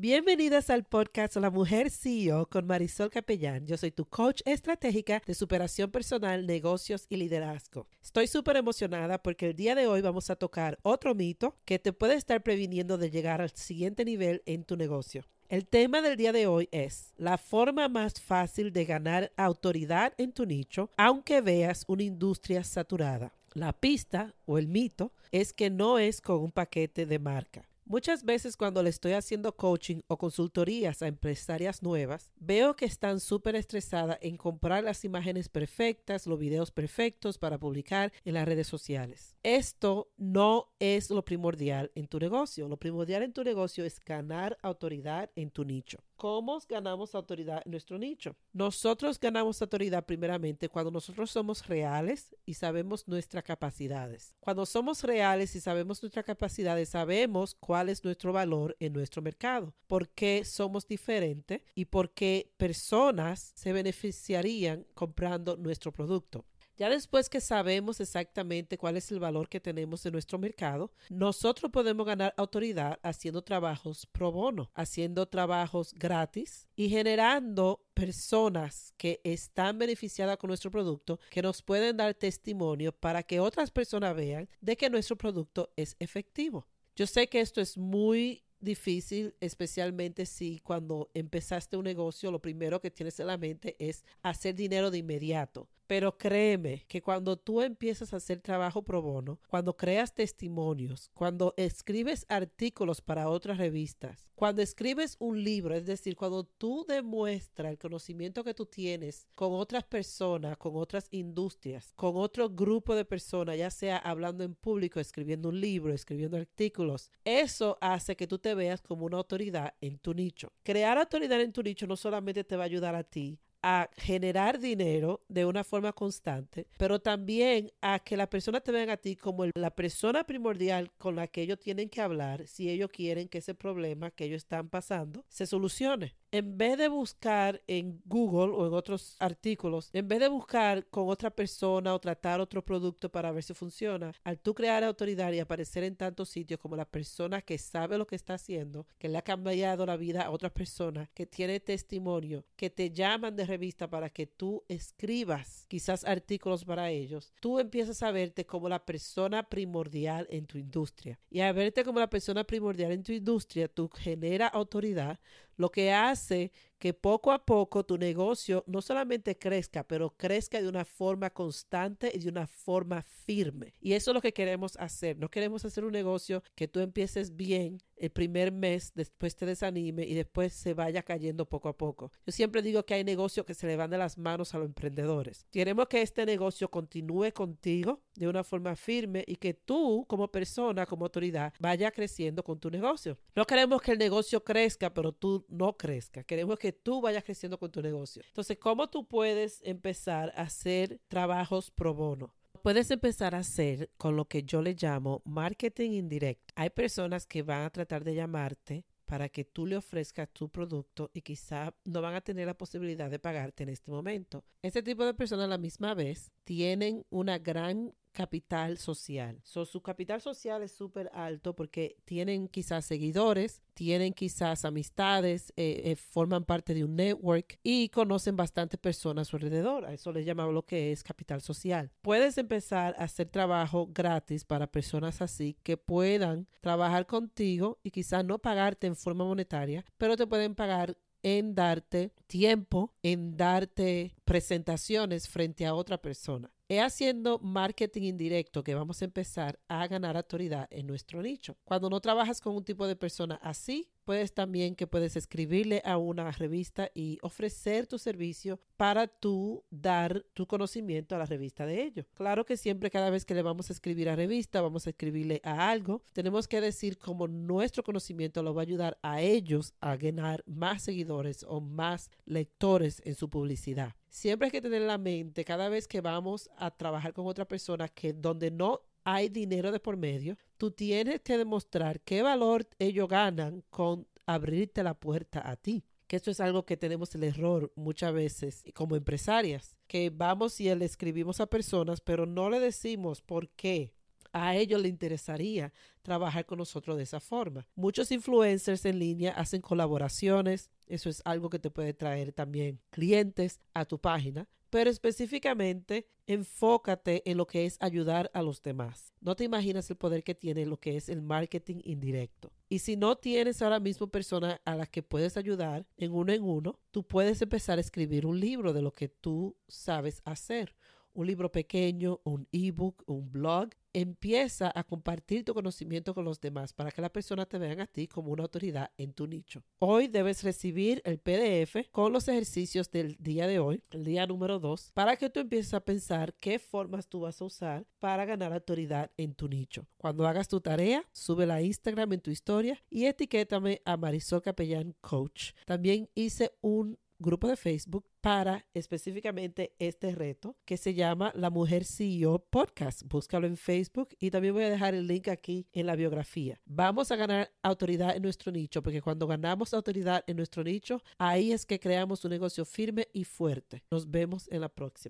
Bienvenidas al podcast La Mujer CEO con Marisol Capellán. Yo soy tu coach estratégica de superación personal, negocios y liderazgo. Estoy súper emocionada porque el día de hoy vamos a tocar otro mito que te puede estar previniendo de llegar al siguiente nivel en tu negocio. El tema del día de hoy es la forma más fácil de ganar autoridad en tu nicho, aunque veas una industria saturada. La pista o el mito es que no es con un paquete de marca. Muchas veces cuando le estoy haciendo coaching o consultorías a empresarias nuevas, veo que están súper estresadas en comprar las imágenes perfectas, los videos perfectos para publicar en las redes sociales. Esto no es lo primordial en tu negocio. Lo primordial en tu negocio es ganar autoridad en tu nicho. ¿Cómo ganamos autoridad en nuestro nicho? Nosotros ganamos autoridad primeramente cuando nosotros somos reales y sabemos nuestras capacidades. Cuando somos reales y sabemos nuestras capacidades, sabemos cuál es nuestro valor en nuestro mercado, por qué somos diferentes y por qué personas se beneficiarían comprando nuestro producto. Ya después que sabemos exactamente cuál es el valor que tenemos en nuestro mercado, nosotros podemos ganar autoridad haciendo trabajos pro bono, haciendo trabajos gratis y generando personas que están beneficiadas con nuestro producto, que nos pueden dar testimonio para que otras personas vean de que nuestro producto es efectivo. Yo sé que esto es muy difícil, especialmente si cuando empezaste un negocio lo primero que tienes en la mente es hacer dinero de inmediato. Pero créeme que cuando tú empiezas a hacer trabajo pro bono, cuando creas testimonios, cuando escribes artículos para otras revistas, cuando escribes un libro, es decir, cuando tú demuestras el conocimiento que tú tienes con otras personas, con otras industrias, con otro grupo de personas, ya sea hablando en público, escribiendo un libro, escribiendo artículos, eso hace que tú te veas como una autoridad en tu nicho. Crear autoridad en tu nicho no solamente te va a ayudar a ti a generar dinero de una forma constante, pero también a que la persona te vea a ti como la persona primordial con la que ellos tienen que hablar si ellos quieren que ese problema que ellos están pasando se solucione en vez de buscar en Google o en otros artículos, en vez de buscar con otra persona o tratar otro producto para ver si funciona, al tú crear autoridad y aparecer en tantos sitios como la persona que sabe lo que está haciendo, que le ha cambiado la vida a otras personas, que tiene testimonio, que te llaman de revista para que tú escribas quizás artículos para ellos, tú empiezas a verte como la persona primordial en tu industria. Y a verte como la persona primordial en tu industria, tú genera autoridad, lo que hace que poco a poco tu negocio no solamente crezca, pero crezca de una forma constante y de una forma firme. Y eso es lo que queremos hacer. No queremos hacer un negocio que tú empieces bien el primer mes, después te desanime y después se vaya cayendo poco a poco. Yo siempre digo que hay negocios que se le van de las manos a los emprendedores. Queremos que este negocio continúe contigo de una forma firme y que tú como persona, como autoridad, vaya creciendo con tu negocio. No queremos que el negocio crezca, pero tú no crezca. Queremos que tú vayas creciendo con tu negocio. Entonces, ¿cómo tú puedes empezar a hacer trabajos pro bono? Puedes empezar a hacer con lo que yo le llamo marketing indirecto. Hay personas que van a tratar de llamarte para que tú le ofrezcas tu producto y quizá no van a tener la posibilidad de pagarte en este momento. Este tipo de personas a la misma vez tienen una gran capital social. su capital social es súper alto porque tienen quizás seguidores, tienen quizás amistades, eh, eh, forman parte de un network y conocen bastante personas a su alrededor. A eso le llamamos lo que es capital social. Puedes empezar a hacer trabajo gratis para personas así que puedan trabajar contigo y quizás no pagarte en forma monetaria, pero te pueden pagar en darte tiempo, en darte presentaciones frente a otra persona. Es haciendo marketing indirecto que vamos a empezar a ganar autoridad en nuestro nicho. Cuando no trabajas con un tipo de persona así, puedes también que puedes escribirle a una revista y ofrecer tu servicio para tú dar tu conocimiento a la revista de ellos. Claro que siempre cada vez que le vamos a escribir a revista, vamos a escribirle a algo, tenemos que decir cómo nuestro conocimiento lo va a ayudar a ellos a ganar más seguidores o más lectores en su publicidad. Siempre hay que tener en la mente cada vez que vamos a trabajar con otra persona que donde no hay dinero de por medio, tú tienes que demostrar qué valor ellos ganan con abrirte la puerta a ti. Que esto es algo que tenemos el error muchas veces como empresarias, que vamos y le escribimos a personas, pero no le decimos por qué a ellos les interesaría trabajar con nosotros de esa forma. Muchos influencers en línea hacen colaboraciones, eso es algo que te puede traer también clientes a tu página, pero específicamente enfócate en lo que es ayudar a los demás. No te imaginas el poder que tiene lo que es el marketing indirecto. Y si no tienes ahora mismo personas a las que puedes ayudar en uno en uno, tú puedes empezar a escribir un libro de lo que tú sabes hacer un libro pequeño, un ebook, un blog, empieza a compartir tu conocimiento con los demás para que las personas te vean a ti como una autoridad en tu nicho. Hoy debes recibir el PDF con los ejercicios del día de hoy, el día número 2, para que tú empieces a pensar qué formas tú vas a usar para ganar autoridad en tu nicho. Cuando hagas tu tarea, sube a Instagram en tu historia y etiquétame a Marisol Capellán Coach. También hice un grupo de Facebook para específicamente este reto que se llama La Mujer CEO Podcast. Búscalo en Facebook y también voy a dejar el link aquí en la biografía. Vamos a ganar autoridad en nuestro nicho porque cuando ganamos autoridad en nuestro nicho, ahí es que creamos un negocio firme y fuerte. Nos vemos en la próxima.